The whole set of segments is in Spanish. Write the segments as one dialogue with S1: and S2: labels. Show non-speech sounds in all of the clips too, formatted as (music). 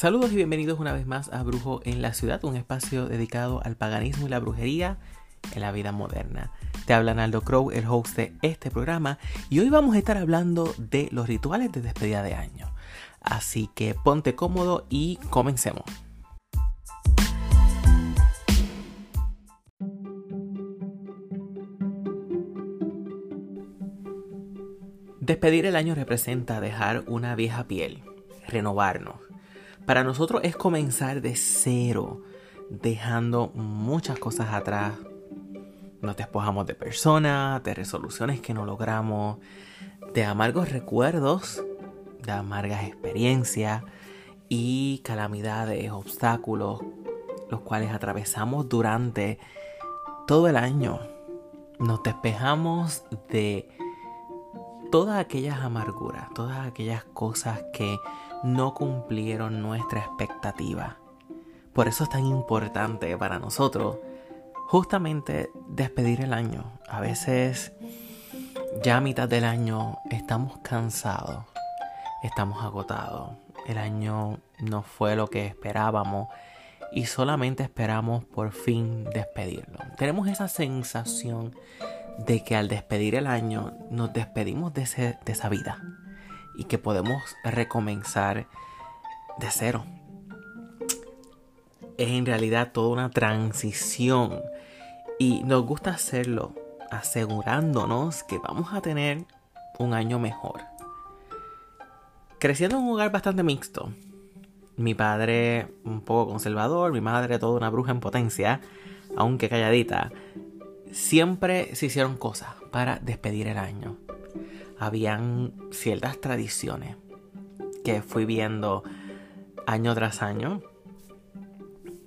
S1: Saludos y bienvenidos una vez más a Brujo en la Ciudad, un espacio dedicado al paganismo y la brujería en la vida moderna. Te habla Naldo Crow, el host de este programa, y hoy vamos a estar hablando de los rituales de despedida de año. Así que ponte cómodo y comencemos. Despedir el año representa dejar una vieja piel, renovarnos. Para nosotros es comenzar de cero, dejando muchas cosas atrás. Nos despojamos de personas, de resoluciones que no logramos, de amargos recuerdos, de amargas experiencias y calamidades, obstáculos, los cuales atravesamos durante todo el año. Nos despejamos de todas aquellas amarguras, todas aquellas cosas que no cumplieron nuestra expectativa. Por eso es tan importante para nosotros justamente despedir el año. A veces ya a mitad del año estamos cansados, estamos agotados. El año no fue lo que esperábamos y solamente esperamos por fin despedirlo. Tenemos esa sensación de que al despedir el año nos despedimos de, esa vida y que podemos recomenzar de cero. Es en realidad toda una transición y nos gusta hacerlo asegurándonos que vamos a tener un año mejor. Creciendo en un hogar bastante mixto, mi padre un poco conservador, mi madre toda una bruja en potencia, aunque calladita, siempre se hicieron cosas para despedir el año. Habían ciertas tradiciones que fui viendo año tras año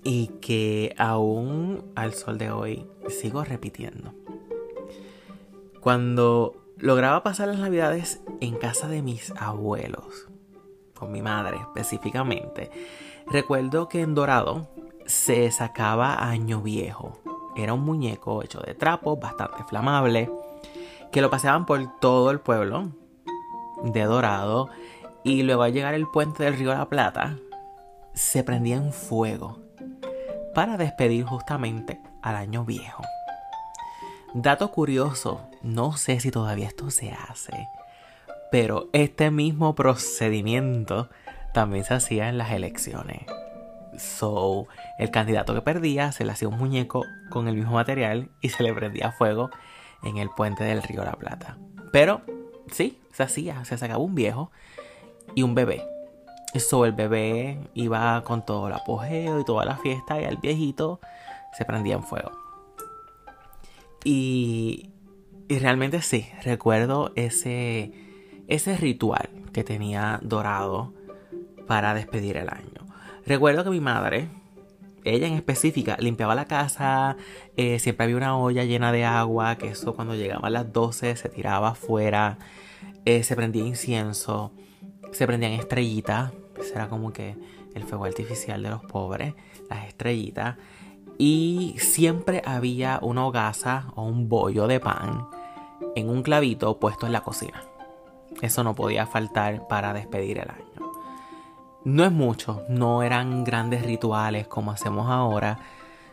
S1: y que aún al sol de hoy sigo repitiendo. Cuando lograba pasar las navidades en casa de mis abuelos, con mi madre específicamente, recuerdo que en Dorado se sacaba año viejo era un muñeco hecho de trapo, bastante flamable, que lo paseaban por todo el pueblo de Dorado y luego al llegar el puente del río la Plata se prendía en fuego para despedir justamente al año viejo. Dato curioso, no sé si todavía esto se hace, pero este mismo procedimiento también se hacía en las elecciones. So, el candidato que perdía se le hacía un muñeco con el mismo material y se le prendía fuego en el puente del río La Plata. Pero sí, se hacía, se sacaba un viejo y un bebé. So, el bebé iba con todo el apogeo y toda la fiesta y el viejito se prendía en fuego. Y, y realmente sí, recuerdo ese, ese ritual que tenía Dorado para despedir el año. Recuerdo que mi madre, ella en específica, limpiaba la casa, eh, siempre había una olla llena de agua, que eso cuando llegaban las 12 se tiraba afuera, eh, se prendía incienso, se prendían estrellitas, ese era como que el fuego artificial de los pobres, las estrellitas, y siempre había una hogaza o un bollo de pan en un clavito puesto en la cocina. Eso no podía faltar para despedir el año. No es mucho, no eran grandes rituales como hacemos ahora.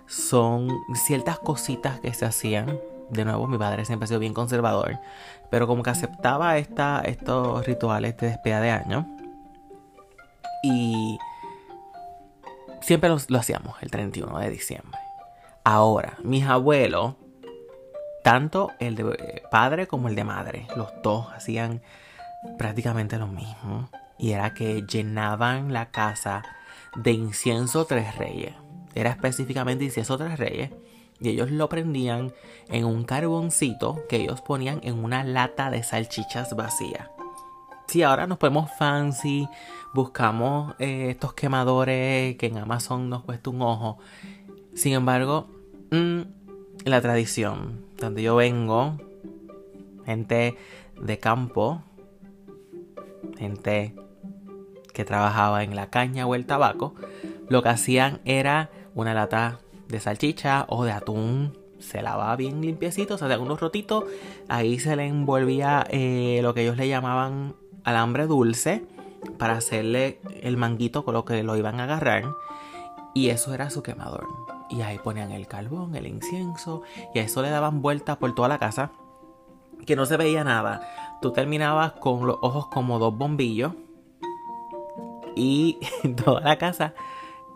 S1: Son ciertas cositas que se hacían. De nuevo, mi padre siempre ha sido bien conservador. Pero como que aceptaba estos rituales de despedida de año. Y siempre lo hacíamos el 31 de diciembre. Ahora, mis abuelos, tanto el de padre como el de madre, los dos hacían prácticamente lo mismo y era que llenaban la casa de incienso tres reyes. Era específicamente incienso tres reyes y ellos lo prendían en un carboncito que ellos ponían en una lata de salchichas vacía. Si ahora nos ponemos fancy, buscamos eh, estos quemadores que en Amazon nos cuesta un ojo. Sin embargo, mm, la tradición donde yo vengo, gente de campo, gente que trabajaba en la caña o el tabaco, lo que hacían era una lata de salchicha o de atún. Se lavaba bien limpiecito, se hacían unos rotitos. Ahí se le envolvía eh, lo que ellos le llamaban alambre dulce. para hacerle el manguito con lo que lo iban a agarrar. Y eso era su quemador. Y ahí ponían el carbón, el incienso, y a eso le daban vueltas por toda la casa, que no se veía nada. Tú terminabas con los ojos como dos bombillos y (laughs) toda la casa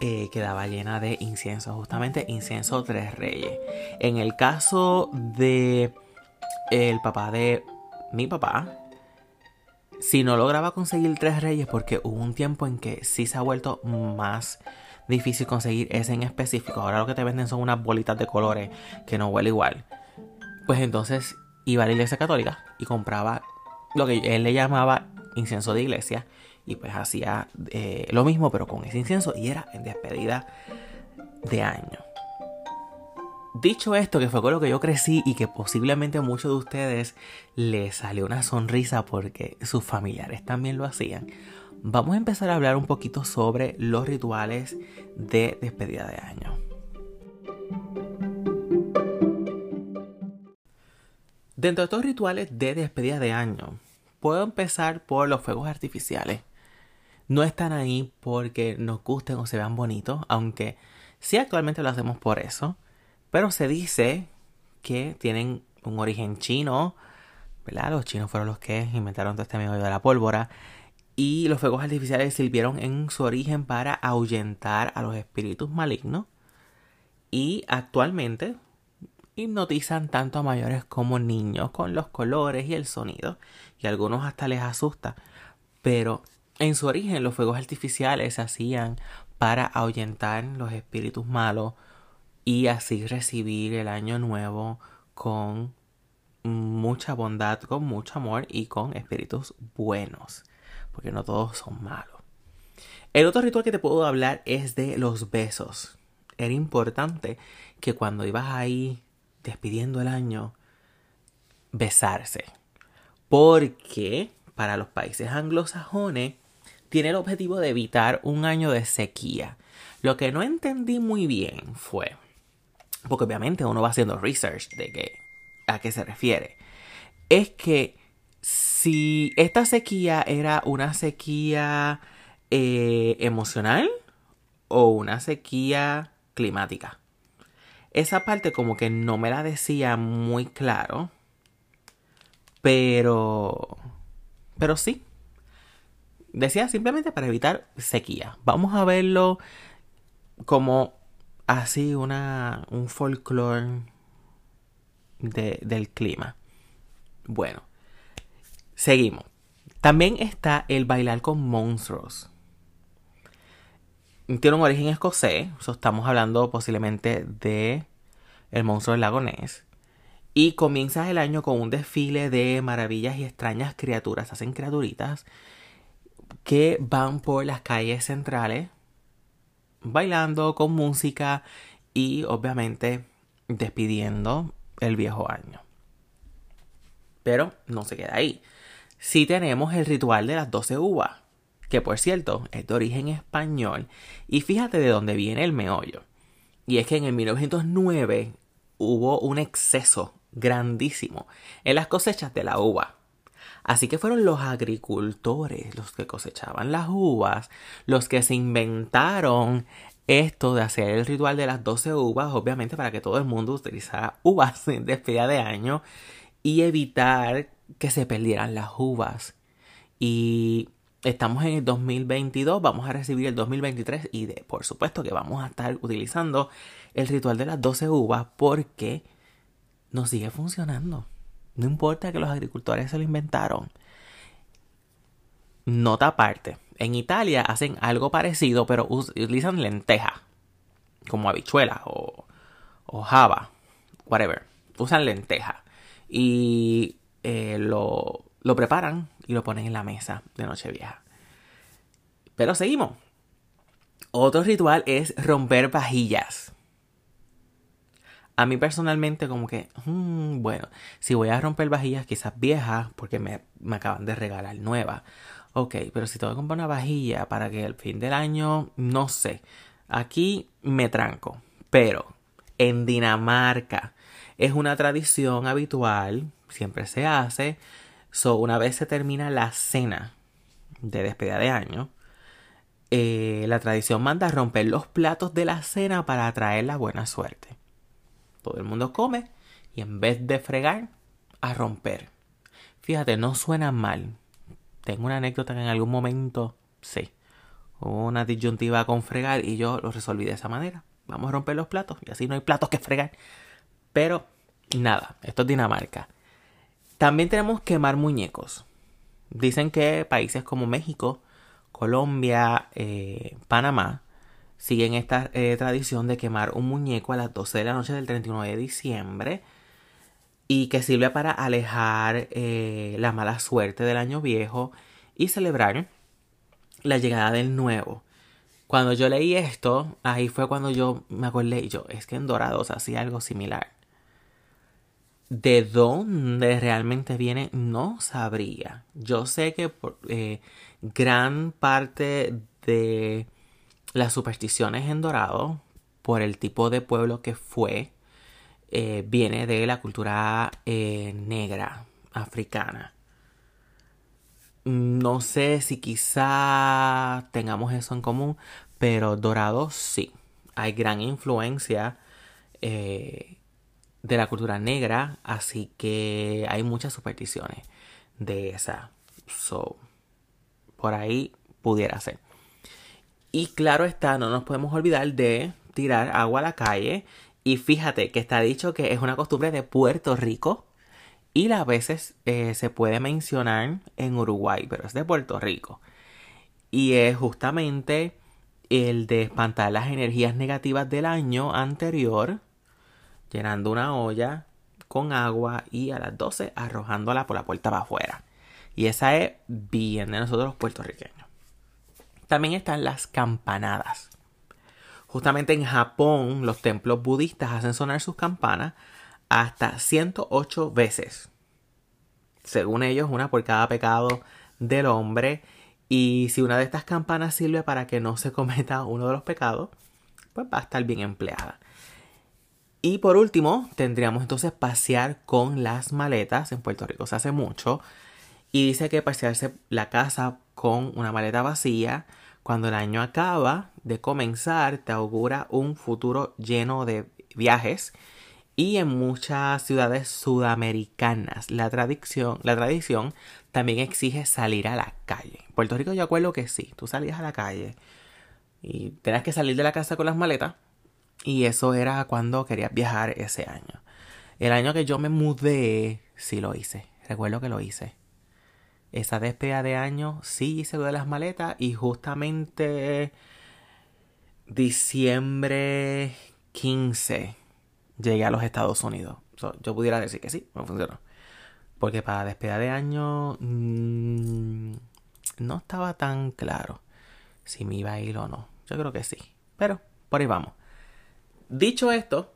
S1: eh, quedaba llena de incienso, justamente incienso tres reyes. En el caso de el papá de mi papá, si no lograba conseguir tres reyes, porque hubo un tiempo en que sí se ha vuelto más difícil conseguir ese en específico. Ahora lo que te venden son unas bolitas de colores que no huele igual. Pues entonces iba a la iglesia católica y compraba lo que él le llamaba incienso de iglesia. Y pues hacía eh, lo mismo, pero con ese incienso. Y era en despedida de año. Dicho esto, que fue con lo que yo crecí y que posiblemente muchos de ustedes les salió una sonrisa porque sus familiares también lo hacían, vamos a empezar a hablar un poquito sobre los rituales de despedida de año. Dentro de estos rituales de despedida de año, puedo empezar por los fuegos artificiales. No están ahí porque nos gusten o se vean bonitos, aunque sí actualmente lo hacemos por eso. Pero se dice que tienen un origen chino, ¿verdad? Los chinos fueron los que inventaron todo este medio de la pólvora. Y los fuegos artificiales sirvieron en su origen para ahuyentar a los espíritus malignos. Y actualmente hipnotizan tanto a mayores como niños con los colores y el sonido. Y algunos hasta les asusta. Pero en su origen los fuegos artificiales se hacían para ahuyentar los espíritus malos y así recibir el año nuevo con mucha bondad, con mucho amor y con espíritus buenos porque no todos son malos. El otro ritual que te puedo hablar es de los besos. Era importante que cuando ibas ahí despidiendo el año, besarse. Porque para los países anglosajones tiene el objetivo de evitar un año de sequía. Lo que no entendí muy bien fue, porque obviamente uno va haciendo research de que, a qué se refiere, es que si esta sequía era una sequía eh, emocional o una sequía climática. Esa parte como que no me la decía muy claro. Pero... Pero sí. Decía simplemente para evitar sequía. Vamos a verlo como así una, un folclore del clima. Bueno, Seguimos. También está el bailar con monstruos. Tiene un origen escocés, estamos hablando posiblemente de el monstruo del lago Ness. Y comienzas el año con un desfile de maravillas y extrañas criaturas, hacen criaturitas que van por las calles centrales bailando con música y obviamente despidiendo el viejo año. Pero no se queda ahí sí tenemos el ritual de las 12 uvas, que por cierto es de origen español, y fíjate de dónde viene el meollo. Y es que en el 1909 hubo un exceso grandísimo en las cosechas de la uva. Así que fueron los agricultores los que cosechaban las uvas, los que se inventaron esto de hacer el ritual de las 12 uvas, obviamente para que todo el mundo utilizara uvas (laughs) en despedida de año y evitar que se perdieran las uvas. Y estamos en el 2022, vamos a recibir el 2023 y de, por supuesto que vamos a estar utilizando el ritual de las 12 uvas porque nos sigue funcionando. No importa que los agricultores se lo inventaron. Nota aparte, en Italia hacen algo parecido, pero utilizan lenteja, como habichuela o, o java, whatever. Usan lenteja. Y eh, lo, lo preparan y lo ponen en la mesa de Nochevieja. Pero seguimos. Otro ritual es romper vajillas. A mí personalmente como que, mm, bueno, si voy a romper vajillas quizás viejas porque me, me, acaban de regalar nuevas. Ok, pero si tengo que comprar una vajilla para que el fin del año, no sé. Aquí me tranco. Pero en Dinamarca es una tradición habitual siempre se hace. So, una vez se termina la cena de despedida de año, eh, la tradición manda romper los platos de la cena para atraer la buena suerte. Todo el mundo come y en vez de fregar, a romper. Fíjate, no suena mal. Tengo una anécdota que en algún momento, sí, hubo una disyuntiva con fregar y yo lo resolví de esa manera. Vamos a romper los platos y así no hay platos que fregar. Pero nada, esto es Dinamarca. También tenemos quemar muñecos. Dicen que países como México, Colombia, eh, Panamá siguen esta eh, tradición de quemar un muñeco a las 12 de la noche del 31 de diciembre y que sirve para alejar eh, la mala suerte del año viejo y celebrar la llegada del nuevo. Cuando yo leí esto, ahí fue cuando yo me acordé y yo, es que en Dorados hacía algo similar. De dónde realmente viene, no sabría. Yo sé que eh, gran parte de las supersticiones en Dorado, por el tipo de pueblo que fue, eh, viene de la cultura eh, negra africana. No sé si quizá tengamos eso en común, pero Dorado sí. Hay gran influencia eh, de la cultura negra, así que hay muchas supersticiones de esa. So, por ahí pudiera ser. Y claro está, no nos podemos olvidar de tirar agua a la calle y fíjate que está dicho que es una costumbre de Puerto Rico y a veces eh, se puede mencionar en Uruguay, pero es de Puerto Rico. Y es justamente el de espantar las energías negativas del año anterior, llenando una olla con agua y a las 12 arrojándola por la puerta para afuera. Y esa es bien de nosotros los puertorriqueños. También están las campanadas. Justamente en Japón los templos budistas hacen sonar sus campanas hasta 108 veces. Según ellos, una por cada pecado del hombre. Y si una de estas campanas sirve para que no se (laughs) cometa uno de los pecados, pues va a estar bien empleada. Y por último, tendríamos entonces pasear con las maletas. En Puerto Rico se hace mucho. Y dice que pasearse la casa con una maleta vacía cuando el año acaba de comenzar, te augura un futuro lleno de viajes y en muchas ciudades sudamericanas la tradición, la tradición también exige salir a la calle. En Puerto Rico yo acuerdo que sí, tú salías a la calle y tenías que salir de la casa con las maletas y eso era cuando querías viajar ese año. El año que yo me mudé, sí lo hice, recuerdo que lo hice esa despedida de año sí hice lo de las maletas y justamente diciembre 15 llegué a los Estados Unidos. yo pudiera decir que sí, me funcionó. Porque para despedida de año mm, no estaba tan claro si me iba a ir o no. Yo creo que sí. Pero por ahí vamos. Dicho esto,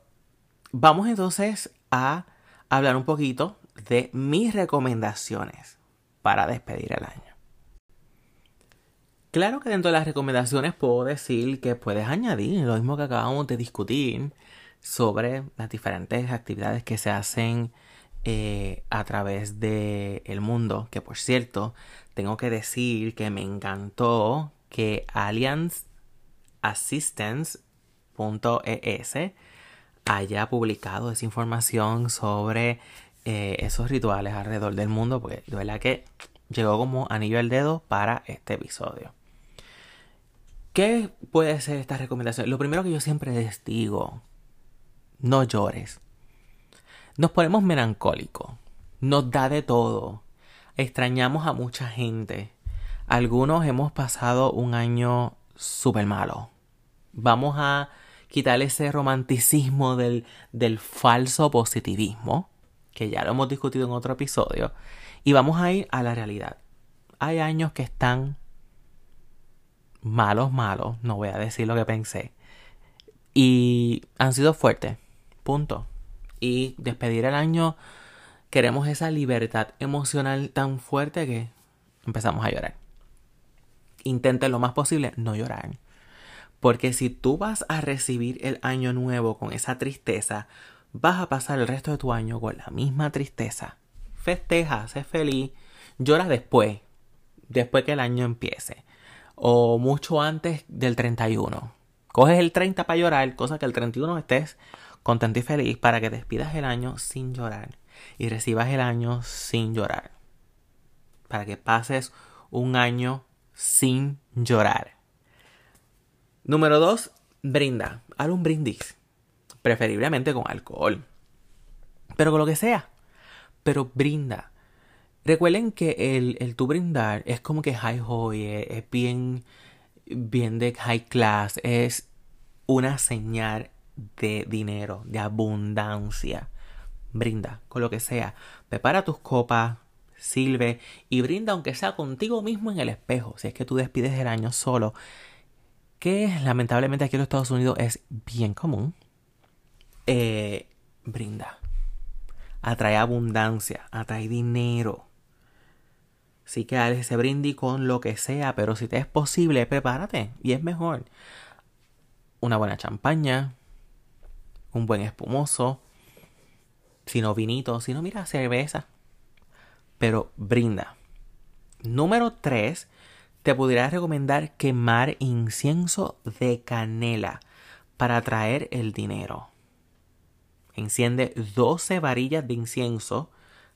S1: vamos entonces a hablar un poquito de mis recomendaciones para despedir el año. Claro que dentro de las recomendaciones puedo decir que puedes añadir lo mismo que acabamos de discutir sobre las diferentes actividades que se hacen eh, a través del el mundo. Que por cierto, tengo que decir que me encantó que Alliance Assistance.es haya publicado esa información sobre eh, esos rituales alrededor del mundo, porque de verdad que llegó como anillo al dedo para este episodio. ¿Qué puede ser esta recomendación? Lo primero que yo siempre les digo, no llores. Nos ponemos melancólicos, nos da de todo, extrañamos a mucha gente. Algunos hemos pasado un año súper malo. Vamos a quitar ese romanticismo del, del falso positivismo que ya lo hemos discutido en otro episodio, y vamos a ir a la realidad. Hay años que están malos, malos, no voy a decir lo que pensé, y han sido fuertes, punto. Y despedir el año, queremos esa libertad emocional tan fuerte que empezamos a llorar. Intente lo más posible no llorar. Porque si tú vas a recibir el año nuevo con esa tristeza, vas a pasar el resto de tu año con la misma tristeza. Festeja, sé feliz, llora después. después que el año empiece. O mucho antes del 31. Coges el 30 para llorar, cosa que el 31 estés contento y feliz para que despidas el año sin llorar y recibas el año sin llorar. Para que pases un año sin llorar. Número 2. Brinda. Haz un brindis. Preferiblemente con alcohol. Pero con lo que sea. Pero brinda. Recuerden que el, el tu brindar es como que high hoy, es bien, bien de high class, es una señal de dinero, de abundancia. Brinda con lo que sea. Prepara tus copas, sirve y brinda aunque sea contigo mismo en el espejo. Si es que tú despides el año solo, que lamentablemente aquí en los Estados Unidos es bien común. Eh, brinda. Atrae abundancia, atrae dinero. Sí que hagas ese brindis con lo que sea, pero si te es posible, prepárate y es mejor. Una buena champaña, un buen espumoso, si no vinito, si no, mira, cerveza. Pero brinda. Número 3, te pudiera recomendar quemar incienso de canela para atraer el dinero. Enciende 12 varillas de incienso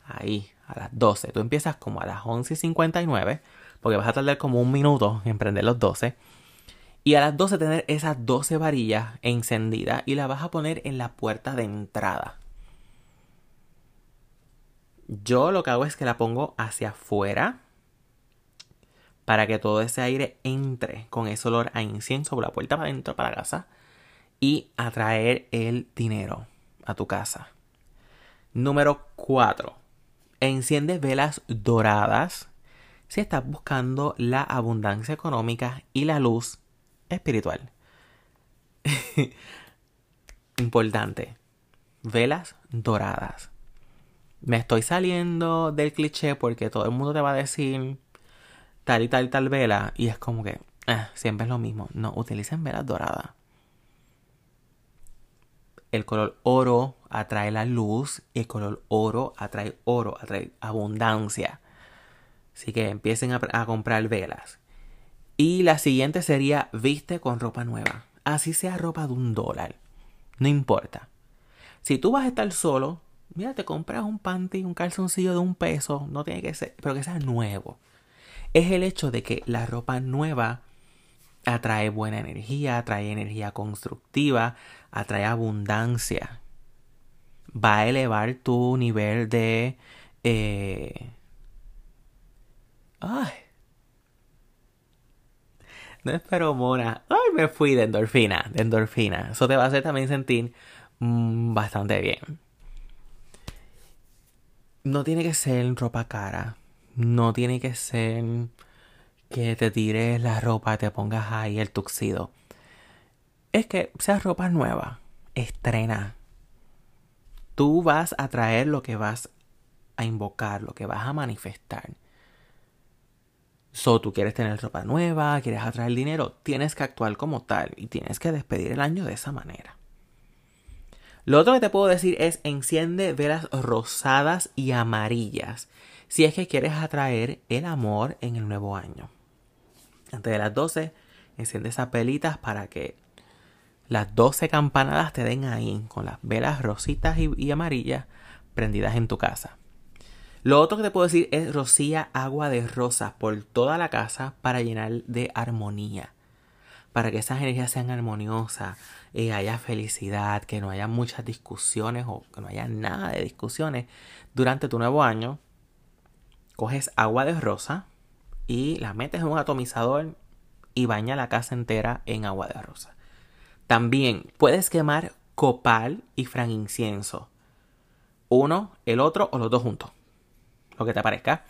S1: ahí a las 12. Tú empiezas como a las 11.59 porque vas a tardar como un minuto en prender los 12. Y a las 12 tener esas 12 varillas encendidas y las vas a poner en la puerta de entrada. Yo lo que hago es que la pongo hacia afuera para que todo ese aire entre con ese olor a incienso por la puerta para adentro para la casa y atraer el dinero a tu casa. Número 4. Enciende velas doradas si estás buscando la abundancia económica y la luz espiritual. (laughs) Importante. Velas doradas. Me estoy saliendo del cliché porque todo el mundo te va a decir tal y tal y tal vela y es como que eh, siempre es lo mismo. No, utilicen velas doradas. El color oro atrae la luz y el color oro atrae oro, atrae abundancia. Así que empiecen a, comprar velas. Y la siguiente sería viste con ropa nueva. Así sea ropa de un dólar. No importa. Si tú vas a estar solo, mira, te compras un panty, un calzoncillo de un peso. No tiene que ser, pero que sea nuevo. Es el hecho de que la ropa nueva atrae buena energía, atrae energía constructiva, atrae abundancia. Va a elevar tu nivel de... Eh... Ay. No es feromona. Ay, me fui de endorfina, de endorfina. Eso te va a hacer también sentir mm, bastante bien. No tiene que ser ropa cara. No tiene que ser que te tires la ropa, te pongas ahí el tuxido. Es que sea ropa nueva, estrena. Tú vas a traer lo que vas a invocar, lo que vas a manifestar. So, tú quieres tener ropa nueva, quieres atraer dinero, tienes que actuar como tal y tienes que despedir el año de esa manera. Lo otro que te puedo decir es enciende velas rosadas y amarillas si es que quieres atraer el amor en el nuevo año antes de las 12, enciende esas velitas para que las 12 campanadas te den ahí con las velas rositas y, amarillas prendidas en tu casa. Lo otro que te puedo decir es rocía agua de rosas por toda la casa para llenar de armonía. Para que esas energías sean armoniosas, y haya felicidad, que no haya muchas discusiones o que no haya nada de discusiones durante tu nuevo año. Coges agua de rosa, y la metes en un atomizador y baña la casa entera en agua de rosa. También puedes quemar copal y franincienso. Uno, el otro o los dos juntos. Lo que te parezca.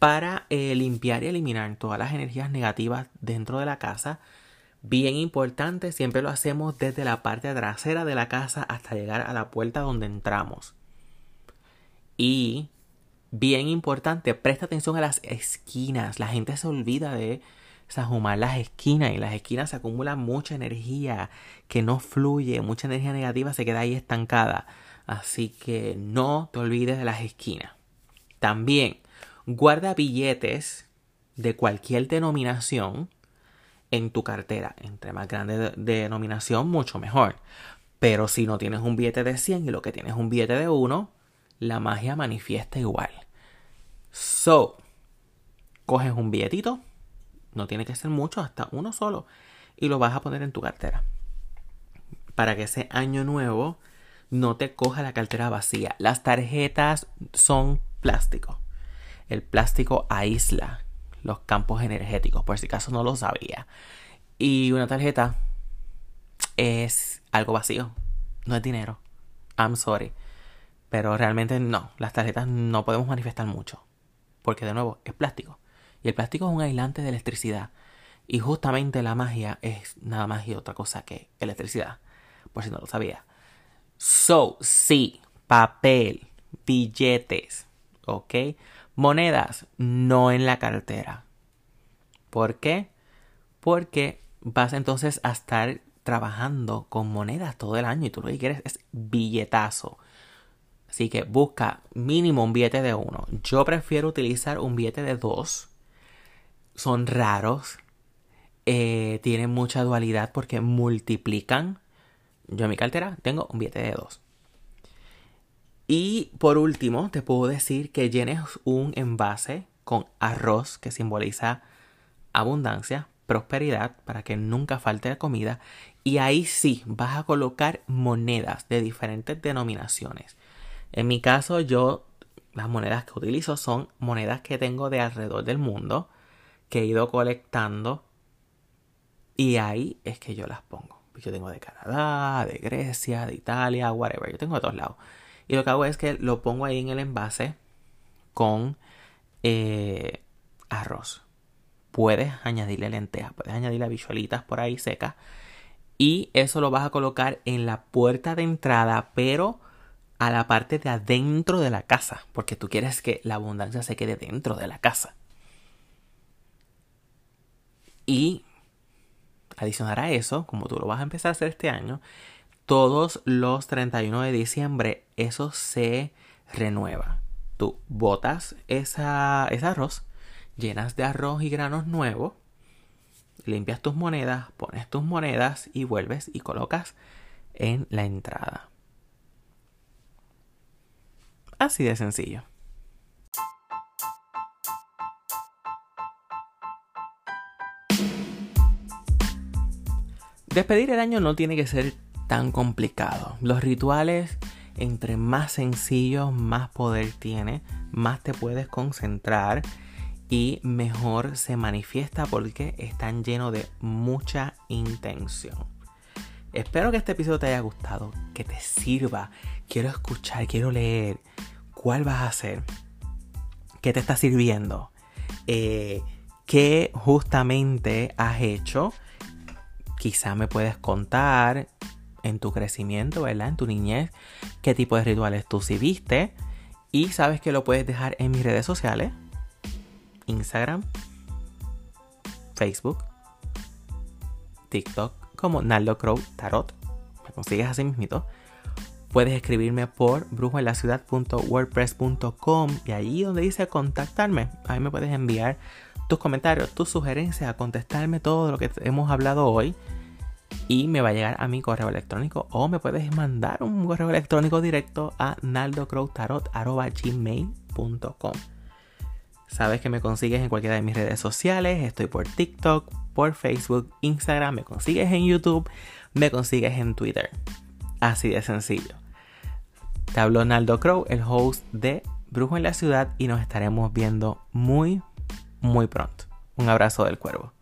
S1: Para eh, limpiar y eliminar todas las energías negativas dentro de la casa. Bien importante, siempre lo hacemos desde la parte trasera de la casa hasta llegar a la puerta donde entramos. Y bien importante, presta atención a las esquinas. La gente se olvida de sahumar las esquinas y las esquinas se acumula mucha energía que no fluye, mucha energía negativa se queda ahí estancada. Así que no te olvides de las esquinas. También guarda billetes de cualquier denominación en tu cartera. Entre más grande de denominación, mucho mejor. Pero si no tienes un billete de 100 y lo que tienes es un billete de 1, la magia manifiesta igual. So, coges un billetito, no tiene que ser mucho, hasta uno solo, y lo vas a poner en tu cartera. Para que ese año nuevo no te coja la cartera vacía. Las tarjetas son plástico. El plástico aísla los campos energéticos, por si acaso no lo sabía. Y una tarjeta es algo vacío, no es dinero. I'm sorry. Pero realmente no, las tarjetas no podemos manifestar mucho. Porque de nuevo, es plástico. Y el plástico es un aislante de electricidad. Y justamente la magia es nada más y otra cosa que electricidad. Por si no lo sabía. So, sí, papel, billetes, ¿ok? Monedas, no en la cartera. ¿Por qué? Porque vas entonces a estar trabajando con monedas todo el año y tú lo que quieres es billetazo. Así que busca mínimo un billete de uno. Yo prefiero utilizar un billete de dos. Son raros. Eh, tienen mucha dualidad porque multiplican. Yo en mi cartera tengo un billete de dos. Y por último, te puedo decir que llenes un envase con arroz que simboliza abundancia, prosperidad, para que nunca falte comida. Y ahí sí vas a colocar monedas de diferentes denominaciones. En mi caso, yo las monedas que utilizo son monedas que tengo de alrededor del mundo, que he ido colectando. Y ahí es que yo las pongo. Yo tengo de Canadá, de Grecia, de Italia, whatever. Yo tengo de todos lados. Y lo que hago es que lo pongo ahí en el envase con eh, arroz. Puedes añadirle lentejas, puedes añadirle bichuelitas por ahí secas. Y eso lo vas a colocar en la puerta de entrada, pero a la parte de adentro de la casa, porque tú quieres que la abundancia se quede dentro de la casa. Y adicionar a eso, como tú lo vas a empezar a hacer este año, todos los 31 de diciembre eso se renueva. Tú botas esa, ese arroz, llenas de arroz y granos nuevos, limpias tus monedas, pones tus monedas y vuelves y colocas en la entrada. Así de sencillo. Despedir el año no tiene que ser tan complicado. Los rituales, entre más sencillos, más poder tiene, más te puedes concentrar y mejor se manifiesta porque están llenos de mucha intención. Espero que este episodio te haya gustado, que te sirva. Quiero escuchar, quiero leer. ¿Cuál vas a hacer? ¿Qué te está sirviendo? Eh, ¿Qué justamente has hecho? Quizá me puedes contar en tu crecimiento, ¿verdad? En tu niñez, qué tipo de rituales tú sí viste. Y sabes que lo puedes dejar en mis redes sociales. Instagram, Facebook, TikTok, como Naldo Crow Tarot. Me consigues así mismito. Puedes escribirme por brujoenlaciudad.wordpress.com y ahí donde dice contactarme, ahí me puedes enviar tus comentarios, tus sugerencias, contestarme todo lo que hemos hablado hoy y me va a llegar a mi correo electrónico o me puedes mandar un correo electrónico directo a naldocrowtarot.gmail.com Sabes que me consigues en cualquiera de mis redes sociales, estoy por TikTok, por Facebook, Instagram, me consigues en YouTube, me consigues en Twitter. Así de sencillo. Te hablo Naldo Crow, el host de Brujo en la Ciudad y nos estaremos viendo muy, muy pronto. Un abrazo del cuervo.